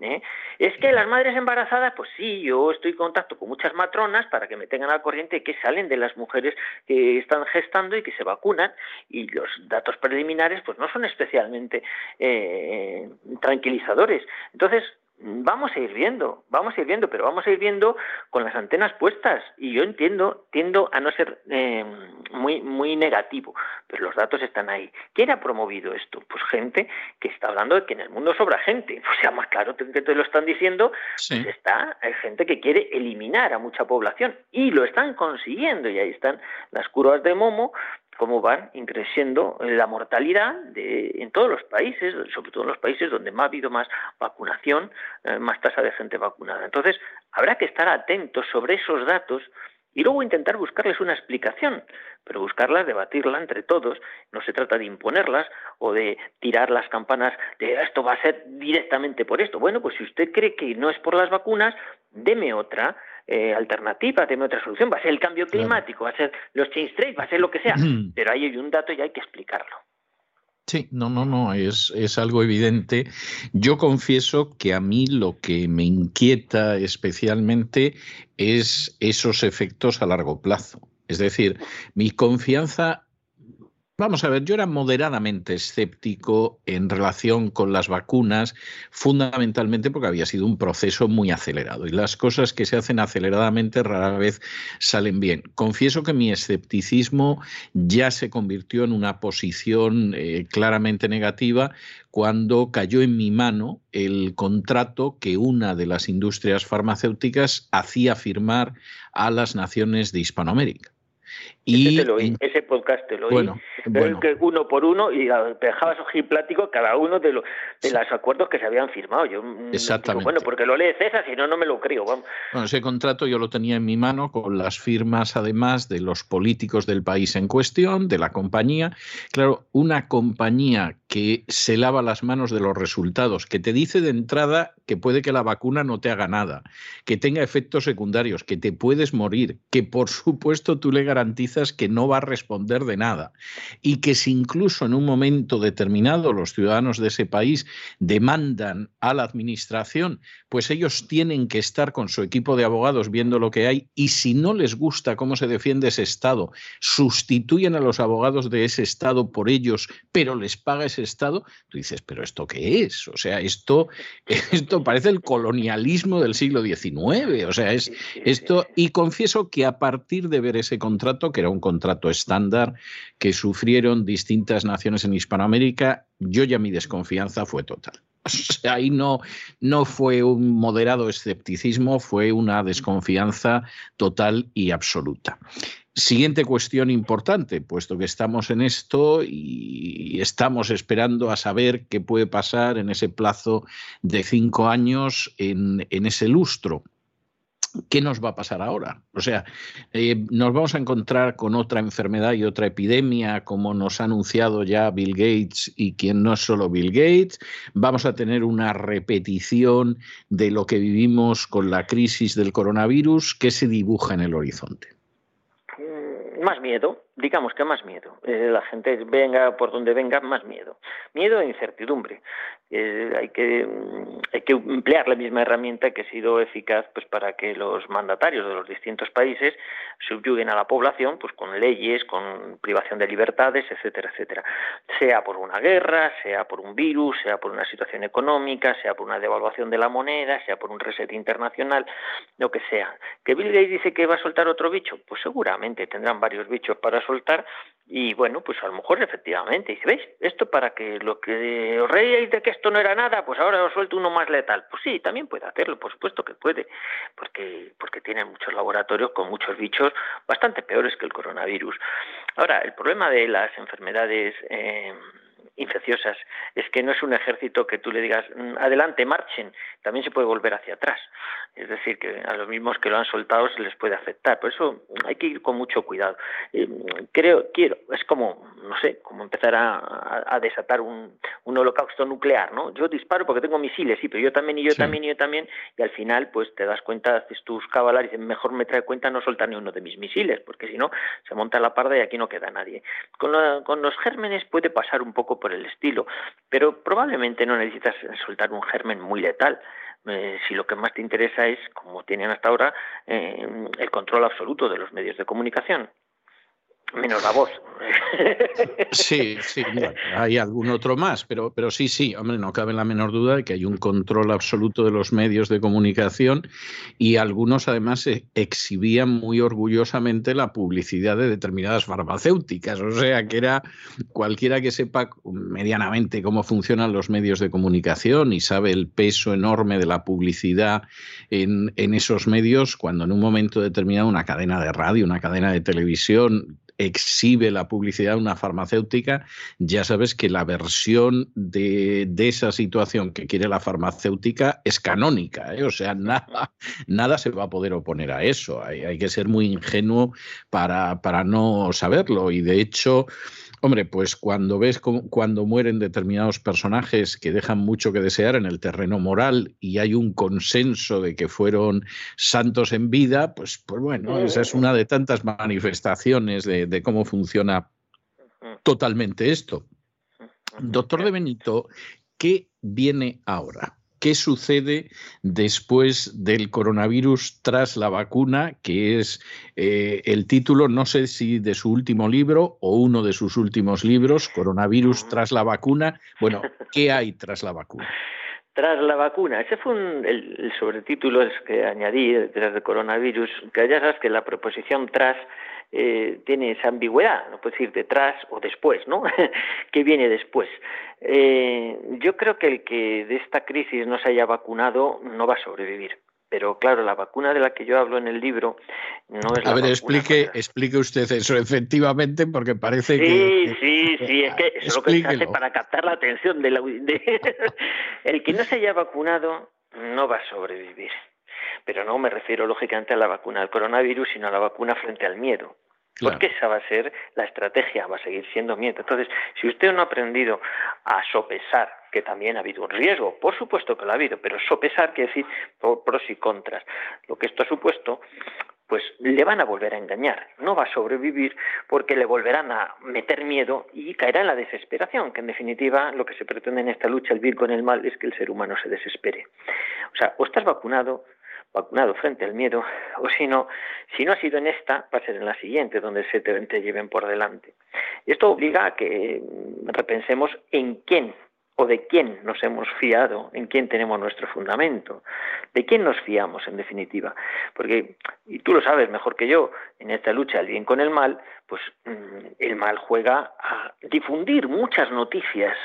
¿Eh? Es que las madres embarazadas, pues sí, yo estoy en contacto con muchas matronas para que me tengan al corriente que salen de las mujeres que están gestando y que se vacunan y los datos preliminares pues no son especialmente eh, tranquilizadores. Entonces, vamos a ir viendo, vamos a ir viendo, pero vamos a ir viendo con las antenas puestas. Y yo entiendo, tiendo a no ser eh, muy, muy negativo, pero los datos están ahí. ¿Quién ha promovido esto? Pues gente que está hablando de que en el mundo sobra gente. O sea, más claro que te lo están diciendo, pues está, hay gente que quiere eliminar a mucha población y lo están consiguiendo. Y ahí están las curvas de Momo, cómo van increciendo la mortalidad de, en todos los países, sobre todo en los países donde más ha habido más vacunación, eh, más tasa de gente vacunada. Entonces, habrá que estar atentos sobre esos datos y luego intentar buscarles una explicación, pero buscarlas, debatirla entre todos. No se trata de imponerlas o de tirar las campanas de esto va a ser directamente por esto. Bueno, pues si usted cree que no es por las vacunas, deme otra eh, alternativa, deme otra solución. Va a ser el cambio climático, va a ser los change trade, va a ser lo que sea. Pero ahí hay un dato y hay que explicarlo. Sí, no, no, no, es, es, algo evidente. Yo confieso que a mí lo que me inquieta especialmente es esos efectos a largo plazo. Es decir, mi confianza Vamos a ver, yo era moderadamente escéptico en relación con las vacunas, fundamentalmente porque había sido un proceso muy acelerado y las cosas que se hacen aceleradamente rara vez salen bien. Confieso que mi escepticismo ya se convirtió en una posición eh, claramente negativa cuando cayó en mi mano el contrato que una de las industrias farmacéuticas hacía firmar a las naciones de Hispanoamérica. Y ese, podcast te lo oí, uno por uno y dejabas plático cada uno de, los, de los acuerdos que se habían firmado. Yo, mm, Exactamente. bueno, porque lo lee César, si no, no me lo creo. Vamos. Bueno, ese contrato yo lo tenía en mi mano con las firmas, además, de los políticos del país en cuestión, de la compañía. Claro, una compañía que se lava las manos de los resultados, que te dice de entrada que puede que la vacuna no te haga nada, que tenga efectos secundarios, que te puedes morir, que por supuesto tú le garantizas que no va a responder de nada y que si incluso en un momento determinado los ciudadanos de ese país demandan a la administración, pues ellos tienen que estar con su equipo de abogados viendo lo que hay y si no les gusta cómo se defiende ese Estado, sustituyen a los abogados de ese Estado por ellos, pero les paga ese estado, tú dices, pero ¿esto qué es? O sea, esto, esto parece el colonialismo del siglo XIX. O sea, es esto. Y confieso que a partir de ver ese contrato, que era un contrato estándar que sufrieron distintas naciones en Hispanoamérica, yo ya mi desconfianza fue total. ahí no, no fue un moderado escepticismo, fue una desconfianza total y absoluta. Siguiente cuestión importante, puesto que estamos en esto y estamos esperando a saber qué puede pasar en ese plazo de cinco años en, en ese lustro. ¿Qué nos va a pasar ahora? O sea, eh, nos vamos a encontrar con otra enfermedad y otra epidemia, como nos ha anunciado ya Bill Gates y quien no es solo Bill Gates. Vamos a tener una repetición de lo que vivimos con la crisis del coronavirus. ¿Qué se dibuja en el horizonte? Mm, más miedo, digamos que más miedo. Eh, la gente venga por donde venga, más miedo. Miedo e incertidumbre. Eh, hay, que, mm, hay que emplear la misma herramienta que ha sido eficaz pues, para que los mandatarios de los distintos países subyuguen a la población pues, con leyes, con privación de libertades, etcétera, etcétera. Sea por una guerra, sea por un virus, sea por una situación económica, sea por una devaluación de la moneda, sea por un reset internacional, lo que sea. ¿Que Bill Gates dice que va a soltar otro bicho? Pues seguramente tendrán varios bichos para soltar y bueno, pues a lo mejor efectivamente, dice, ¿veis? Esto para que lo que os reíais de que esto no era nada, pues ahora os suelto uno más letal. Pues sí, también puede hacerlo, por supuesto que puede, porque, porque tienen muchos laboratorios con muchos bichos bastante peores que el coronavirus. Ahora, el problema de las enfermedades eh, infecciosas es que no es un ejército que tú le digas mm, adelante, marchen, también se puede volver hacia atrás. Es decir, que a los mismos que lo han soltado se les puede afectar. Por eso hay que ir con mucho cuidado. Eh, creo, quiero, es como, no sé, como empezar a, desatar un, holocausto nuclear, ¿no? Yo disparo porque tengo misiles, sí, pero yo también, y yo también, y yo también, y al final, pues te das cuenta, haces tus cabalarios y dices, mejor me trae cuenta no soltar ni uno de mis misiles, porque si no, se monta la parda y aquí no queda nadie. Con, con los gérmenes puede pasar un poco por el estilo, pero probablemente no necesitas soltar un germen muy letal. Eh, si lo que más te interesa es, como tienen hasta ahora, eh, el control absoluto de los medios de comunicación menos la voz. Sí, sí, hay algún otro más, pero, pero sí, sí, hombre, no cabe la menor duda de que hay un control absoluto de los medios de comunicación y algunos además exhibían muy orgullosamente la publicidad de determinadas farmacéuticas, o sea que era cualquiera que sepa medianamente cómo funcionan los medios de comunicación y sabe el peso enorme de la publicidad en, en esos medios, cuando en un momento determinado una cadena de radio, una cadena de televisión exhibe la publicidad de una farmacéutica, ya sabes que la versión de, esa situación que quiere la farmacéutica es canónica, ¿eh? o sea, nada, nada se va a poder oponer a eso. Hay, hay que ser muy ingenuo para, para no saberlo y de hecho... Hombre, pues cuando ves cuando mueren determinados personajes que dejan mucho que desear en el terreno moral y hay un consenso de que fueron santos en vida, pues, pues bueno, esa es una de tantas manifestaciones de, cómo funciona totalmente esto. Doctor de Benito, ¿qué viene ahora? Qué sucede después del coronavirus tras la vacuna, que es eh, el título, no sé si de su último libro o uno de sus últimos libros, Coronavirus tras la vacuna. Bueno, ¿qué hay tras la vacuna? Tras la vacuna, ese fue el, sobretítulo que añadí tras el coronavirus, que ya sabes que la proposición tras eh, tiene esa ambigüedad, no puede decir detrás o después, ¿no? ¿Qué viene después? Eh, yo creo que el que de esta crisis no se haya vacunado no va a sobrevivir. Pero claro, la vacuna de la que yo hablo en el libro no es a ver, explique, explique usted eso, efectivamente, porque parece que. Sí, sí, sí, es que es lo que se hace para captar la atención de la. el que no se haya vacunado no va a sobrevivir pero no me refiero lógicamente a la vacuna del coronavirus, sino a la vacuna frente al miedo. Porque esa va a ser la estrategia, va a seguir siendo miedo. Entonces, si usted no ha aprendido a sopesar, que también ha habido un riesgo, por supuesto que lo ha habido, pero sopesar quiere decir pros y contras. Lo que esto ha supuesto, pues le van a volver a engañar, no va a sobrevivir porque le volverán a meter miedo y caerá en la desesperación, que en definitiva lo que se pretende en esta lucha, el bien con el mal, es que el ser humano se desespere. O sea, o estás vacunado vacunado frente al miedo, o si no, si no ha sido en esta, va a ser en la siguiente, donde se te, te lleven por delante. Esto obliga a que repensemos en quién o de quién nos hemos fiado, en quién tenemos nuestro fundamento, de quién nos fiamos en definitiva. Porque, y tú lo sabes mejor que yo, en esta lucha del bien con el mal, pues mm, el mal juega a difundir muchas noticias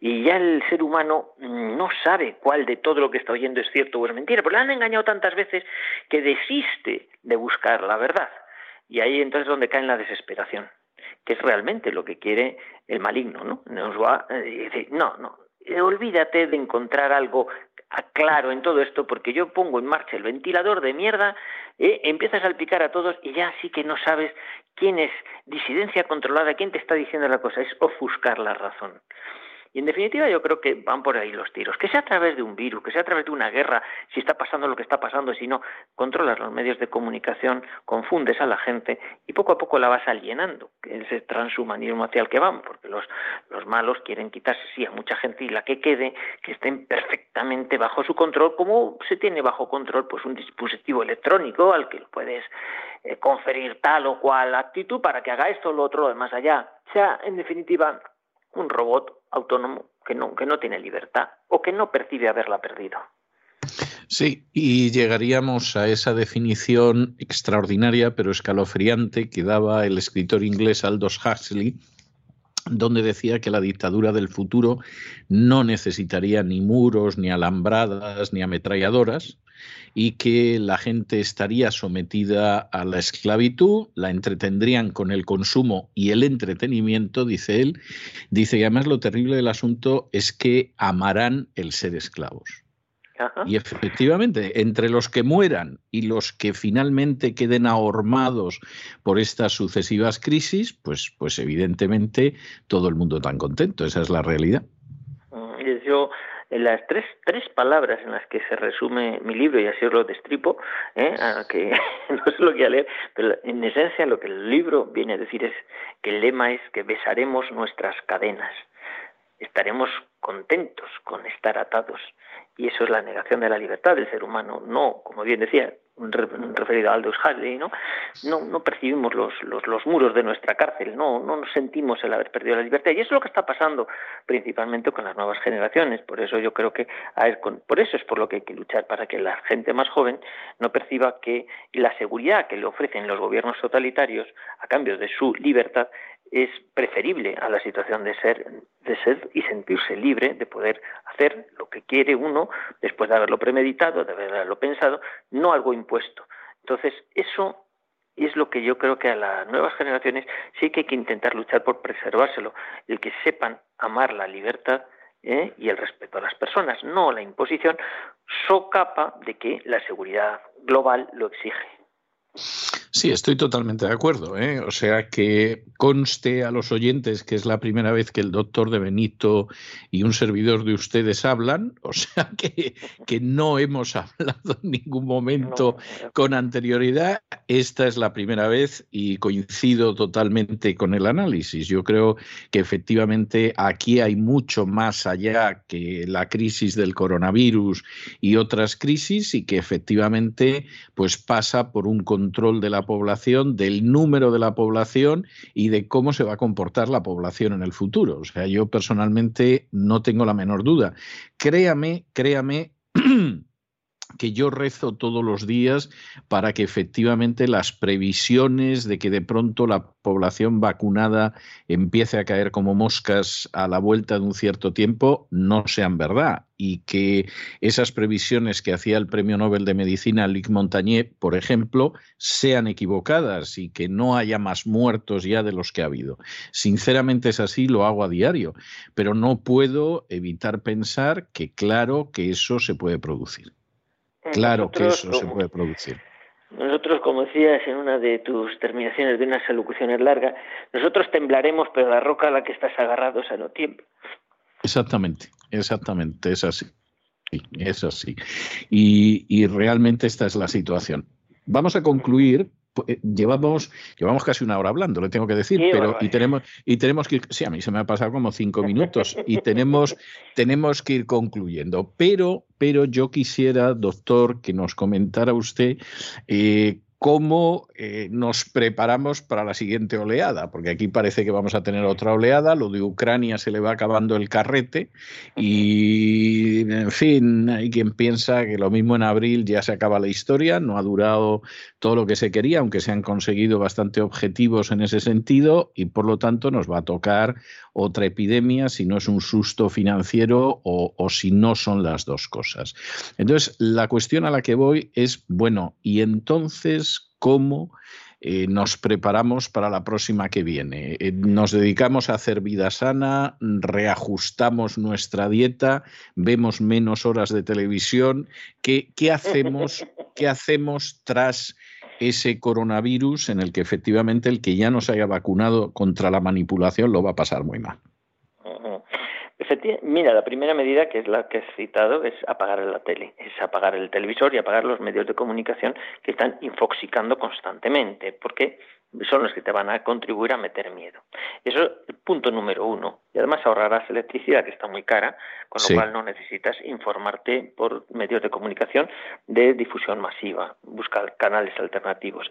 y ya el ser humano mm, no sabe cuál de todo lo que está oyendo es cierto o es mentira, porque le han engañado tantas veces que desiste de buscar la verdad. Y ahí entonces es donde cae en la desesperación que es realmente lo que quiere el maligno, ¿no? Nos va decir, no, no, eh, olvídate de encontrar algo claro en todo esto, porque yo pongo en marcha el ventilador de mierda, eh, empiezas a salpicar a todos y ya sí que no sabes quién es disidencia controlada, quién te está diciendo la cosa, es ofuscar la razón. Y en definitiva yo creo que van por ahí los tiros. Que sea a través de un virus, que sea a través de una guerra, si está pasando lo que está pasando, si no, controlas los medios de comunicación, confundes a la gente y poco a poco la vas alienando, ese transhumanismo hacia el que van, porque los, los malos quieren quitarse, sí, a mucha gente y la que quede, que estén perfectamente bajo su control, como se tiene bajo control pues un dispositivo electrónico al que puedes eh, conferir tal o cual actitud para que haga esto, lo otro, lo demás allá. O sea, en definitiva, un robot autónomo que no, que no tiene libertad o que no percibe haberla perdido. Sí, y llegaríamos a esa definición extraordinaria pero escalofriante que daba el escritor inglés Aldous Huxley donde decía que la dictadura del futuro no necesitaría ni muros, ni alambradas, ni ametralladoras, y que la gente estaría sometida a la esclavitud, la entretendrían con el consumo y el entretenimiento, dice él. Dice que además lo terrible del asunto es que amarán el ser esclavos. Y efectivamente, entre los que mueran y los que finalmente queden ahormados por estas sucesivas crisis, pues, pues evidentemente todo el mundo tan contento. Esa es la realidad. Mm, yo, en las tres, tres palabras en las que se resume mi libro, y así os lo destripo, ¿eh? que no es lo que a leer, pero en esencia lo que el libro viene a decir es que el lema es que besaremos nuestras cadenas estaremos contentos con estar atados. Y eso es la negación de la libertad del ser humano. No, como bien decía, referido a Aldous Huxley, ¿no? No, no percibimos los, los, los, muros de nuestra cárcel, no, no nos sentimos el haber perdido la libertad. Y eso es lo que está pasando principalmente con las nuevas generaciones. Por eso yo creo que por eso es por lo que hay que luchar, para que la gente más joven no perciba que la seguridad que le ofrecen los gobiernos totalitarios a cambio de su libertad es preferible a la situación de ser, de y sentirse libre, de poder hacer lo que quiere uno después de haberlo premeditado, de haberlo pensado, no algo impuesto. Entonces, eso es lo que yo creo que a las nuevas generaciones sí que hay que intentar luchar por preservárselo, el que sepan amar la libertad ¿eh? y el respeto a las personas, no la imposición, socapa de que la seguridad global lo exige. Sí, estoy totalmente de acuerdo. ¿eh? O sea, que conste a los oyentes que es la primera vez que el doctor de Benito y un servidor de ustedes hablan. O sea, que, que no hemos hablado en ningún momento con anterioridad. Esta es la primera vez y coincido totalmente con el análisis. Yo creo que efectivamente aquí hay mucho más allá que la crisis del coronavirus y otras crisis y que efectivamente pues pasa por un control de la población, del número de la población y de cómo se va a comportar la población en el futuro. O sea, yo personalmente no tengo la menor duda. Créame, créame que yo rezo todos los días para que efectivamente las previsiones de que de pronto la población vacunada empiece a caer como moscas a la vuelta de un cierto tiempo no sean verdad y que esas previsiones que hacía el Premio Nobel de Medicina Luc Montagnier, por ejemplo, sean equivocadas y que no haya más muertos ya de los que ha habido. Sinceramente es así, lo hago a diario, pero no puedo evitar pensar que claro que eso se puede producir. Claro que eso se puede producir. Nosotros, como decías en una de tus terminaciones de unas alocuciones largas, nosotros temblaremos, pero la roca a la que estás agarrado esa no tiembla. Exactamente, exactamente, es así. Es así. Y, y realmente esta es la situación. Vamos a concluir eh, llevamos, llevamos casi una hora hablando, le tengo que decir, pero y tenemos, y tenemos que ir, sí, a mí se me ha pasado como cinco minutos y tenemos, tenemos que ir concluyendo. Pero, pero yo quisiera, doctor, que nos comentara usted eh, cómo eh, nos preparamos para la siguiente oleada, porque aquí parece que vamos a tener otra oleada, lo de Ucrania se le va acabando el carrete y, en fin, hay quien piensa que lo mismo en abril ya se acaba la historia, no ha durado todo lo que se quería, aunque se han conseguido bastante objetivos en ese sentido y por lo tanto nos va a tocar otra epidemia si no es un susto financiero o, o si no son las dos cosas. Entonces, la cuestión a la que voy es, bueno, y entonces cómo eh, nos preparamos para la próxima que viene. Eh, nos dedicamos a hacer vida sana, reajustamos nuestra dieta, vemos menos horas de televisión. ¿Qué, qué hacemos, ¿Qué hacemos tras ese coronavirus en el que efectivamente el que ya no se haya vacunado contra la manipulación lo va a pasar muy mal? Mira, la primera medida, que es la que has citado, es apagar la tele, es apagar el televisor y apagar los medios de comunicación que están infoxicando constantemente, porque son los que te van a contribuir a meter miedo. Eso es el punto número uno. Y además ahorrarás electricidad, que está muy cara, con lo cual no necesitas informarte por medios de comunicación de difusión masiva, buscar canales alternativos.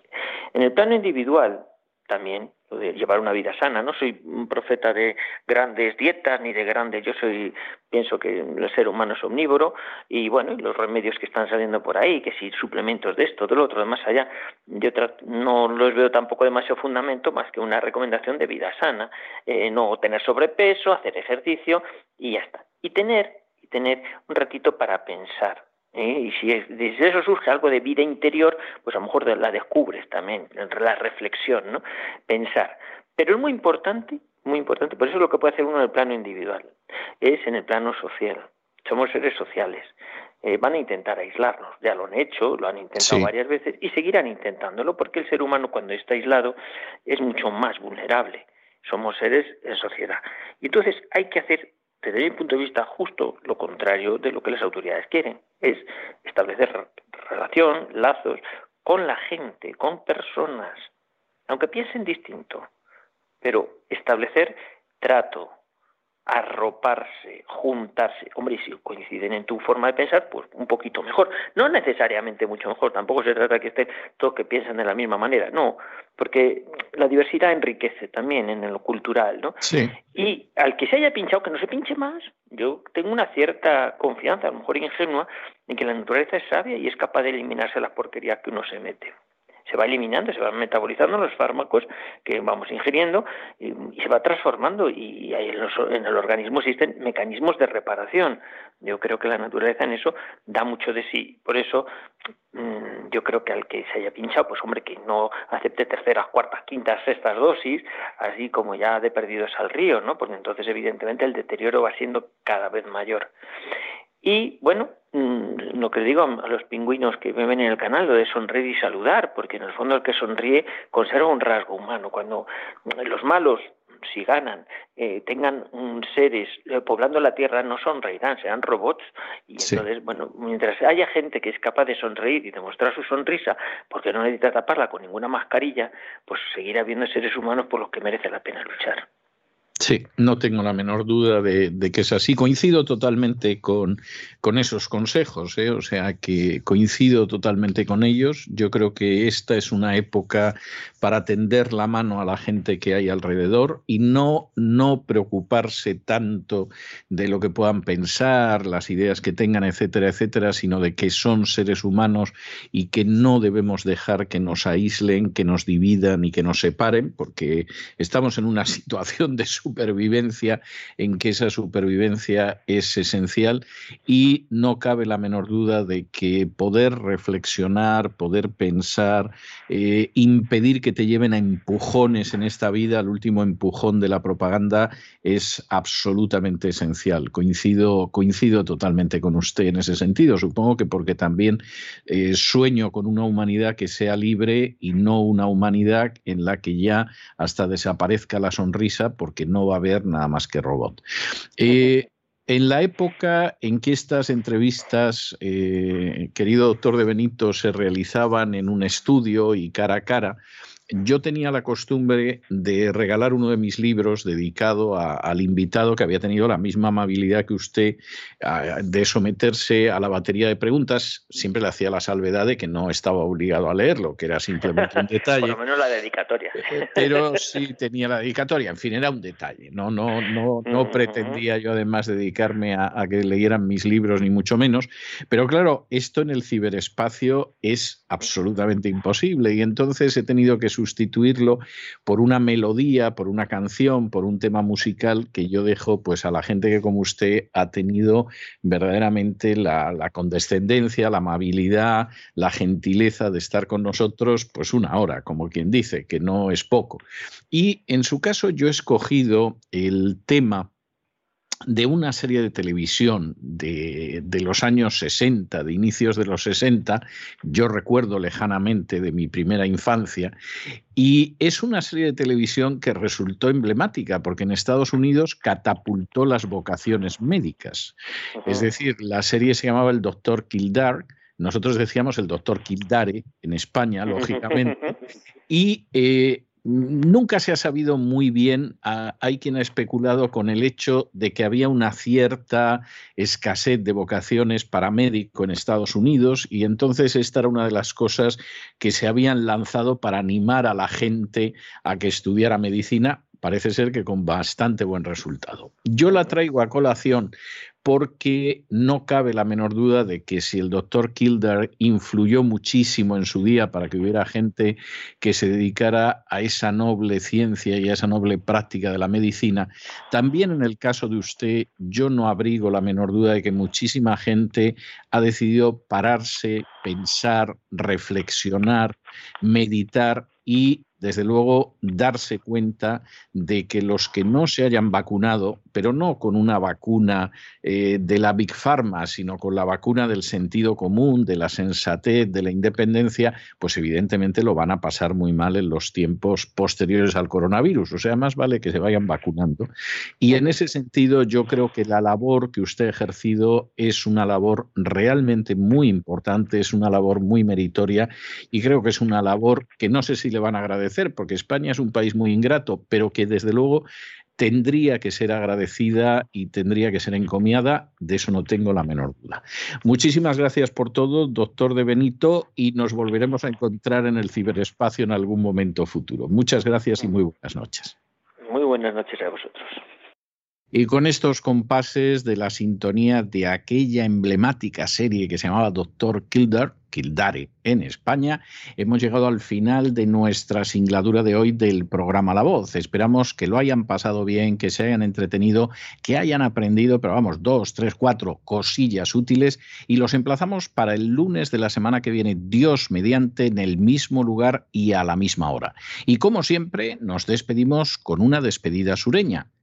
En el plano individual, también de llevar una vida sana. No soy un profeta de grandes dietas ni de grandes. Yo soy, pienso que el ser humano es omnívoro y bueno, los remedios que están saliendo por ahí, que si suplementos de esto, de lo otro, de más allá, yo no los veo tampoco demasiado fundamento más que una recomendación de vida sana. Eh, no tener sobrepeso, hacer ejercicio y ya está. Y tener, y tener un ratito para pensar ¿eh? Y si desde eso surge algo de vida interior, pues a lo mejor la descubres también, la reflexión, ¿no? Pensar. Pero es muy importante, muy importante, por eso es lo que puede hacer uno en el plano individual, es en el plano social. Somos seres sociales. Eh, van a intentar aislarnos, ya lo han hecho, lo han intentado varias veces y seguirán intentándolo porque el ser humano cuando está aislado es mucho más vulnerable. Somos seres en sociedad. Y entonces hay que hacer desde mi punto de vista, justo lo contrario de lo que las autoridades quieren. Es establecer relación, lazos con la gente, con personas, aunque piensen distinto, pero establecer trato, arroparse, juntarse. Hombre, y si coinciden en tu forma de pensar, pues un poquito mejor. No necesariamente mucho mejor, tampoco se trata de que estén todos que piensen de la misma manera, no, porque la diversidad enriquece también en lo cultural, ¿no? Sí. Y al que se haya pinchado, que no se pinche más. Yo tengo una cierta confianza, a lo mejor ingenua, en que la naturaleza es sabia y es capaz de eliminarse las porquerías que uno se mete se va eliminando, se van metabolizando los fármacos que vamos ingiriendo y, se va transformando y en, en, el organismo existen mecanismos de reparación. Yo creo que la naturaleza en eso da mucho de sí. Por eso mm, yo creo que al que se haya pinchado, pues hombre, que no acepte terceras, cuartas, quintas, sextas dosis, así como ya de perdidos al río, ¿no? Porque entonces evidentemente el deterioro va siendo cada vez mayor. Y bueno, mm, lo que digo a los pingüinos que me ven en el canal, lo de sonreír y saludar, porque en el fondo el que sonríe conserva un rasgo humano. Cuando los malos, si ganan, eh, tengan seres eh, poblando la tierra, no sonreirán, serán robots. Y entonces, bueno, mientras haya gente que es capaz de sonreír y demostrar su sonrisa, porque no necesita taparla con ninguna mascarilla, pues seguirá habiendo seres humanos por los que merece la pena luchar. Sí, no tengo la menor duda de, que es así. Coincido totalmente con, con esos consejos, ¿eh? o sea que coincido totalmente con ellos. Yo creo que esta es una época para tender la mano a la gente que hay alrededor y no, no preocuparse tanto de lo que puedan pensar, las ideas que tengan, etcétera, etcétera, sino de que son seres humanos y que no debemos dejar que nos aíslen, que nos dividan y que nos separen, porque estamos en una situación de su supervivencia, en que esa supervivencia es esencial y no cabe la menor duda de que poder reflexionar, poder pensar, eh, impedir que te lleven a empujones en esta vida, el último empujón de la propaganda es absolutamente esencial. Coincido, coincido totalmente con usted en ese sentido, supongo que porque también eh, sueño con una humanidad que sea libre y no una humanidad en la que ya hasta desaparezca la sonrisa porque no va a haber nada más que robot. Eh, en la época en que estas entrevistas, eh, querido doctor de Benito, se realizaban en un estudio y cara a cara, yo tenía la costumbre de regalar uno de mis libros dedicado al invitado que había tenido la misma amabilidad que usted de someterse a la batería de preguntas. Siempre le hacía la salvedad de que no estaba obligado a leerlo, que era simplemente un detalle. Por lo menos la dedicatoria. Eh, pero sí tenía la dedicatoria. En fin, era un detalle. No, no, no, no pretendía yo además dedicarme a, a que leyeran mis libros, ni mucho menos. Pero claro, esto en el ciberespacio es absolutamente imposible y entonces he tenido que sustituirlo por una melodía, por una canción, por un tema musical que yo dejo pues a la gente que como usted ha tenido verdaderamente la, condescendencia, la amabilidad, la gentileza de estar con nosotros pues una hora, como quien dice, que no es poco. Y en su caso yo he escogido el tema de una serie de televisión de, los años 60, de inicios de los 60, yo recuerdo lejanamente de mi primera infancia, y es una serie de televisión que resultó emblemática porque en Estados Unidos catapultó las vocaciones médicas. Es decir, la serie se llamaba El Doctor Kildare, nosotros decíamos el Doctor Kildare en España, lógicamente, y eh, Nunca se ha sabido muy bien, ah, hay quien ha especulado con el hecho de que había una cierta escasez de vocaciones para médico en Estados Unidos y entonces esta era una de las cosas que se habían lanzado para animar a la gente a que estudiara medicina, parece ser que con bastante buen resultado. Yo la traigo a colación porque no cabe la menor duda de que si el doctor Kildare influyó muchísimo en su día para que hubiera gente que se dedicara a esa noble ciencia y a esa noble práctica de la medicina, también en el caso de usted yo no abrigo la menor duda de que muchísima gente ha decidido pararse, pensar, reflexionar, meditar y desde luego, darse cuenta de que los que no se hayan vacunado, pero no con una vacuna eh, de la Big Pharma, sino con la vacuna del sentido común, de la sensatez, de la independencia, pues evidentemente lo van a pasar muy mal en los tiempos posteriores al coronavirus. O sea, más vale que se vayan vacunando. Y en ese sentido, yo creo que la labor que usted ha ejercido es una labor realmente muy importante, es una labor muy meritoria y creo que es una labor que no sé si le van a agradecer porque España es un país muy ingrato, pero que desde luego tendría que ser agradecida y tendría que ser encomiada, de eso no tengo la menor duda. Muchísimas gracias por todo, doctor de Benito, y nos volveremos a encontrar en el ciberespacio en algún momento futuro. Muchas gracias y muy buenas noches. Muy buenas noches a vosotros. Y con estos compases de la sintonía de aquella emblemática serie que se llamaba Doctor Kildare, Kildare en España, hemos llegado al final de nuestra singladura de hoy del programa La Voz. Esperamos que lo hayan pasado bien, que se hayan entretenido, que hayan aprendido, pero vamos, dos, tres, cuatro cosillas útiles y los emplazamos para el lunes de la semana que viene, Dios mediante, en el mismo lugar y a la misma hora. Y como siempre, nos despedimos con una despedida sureña.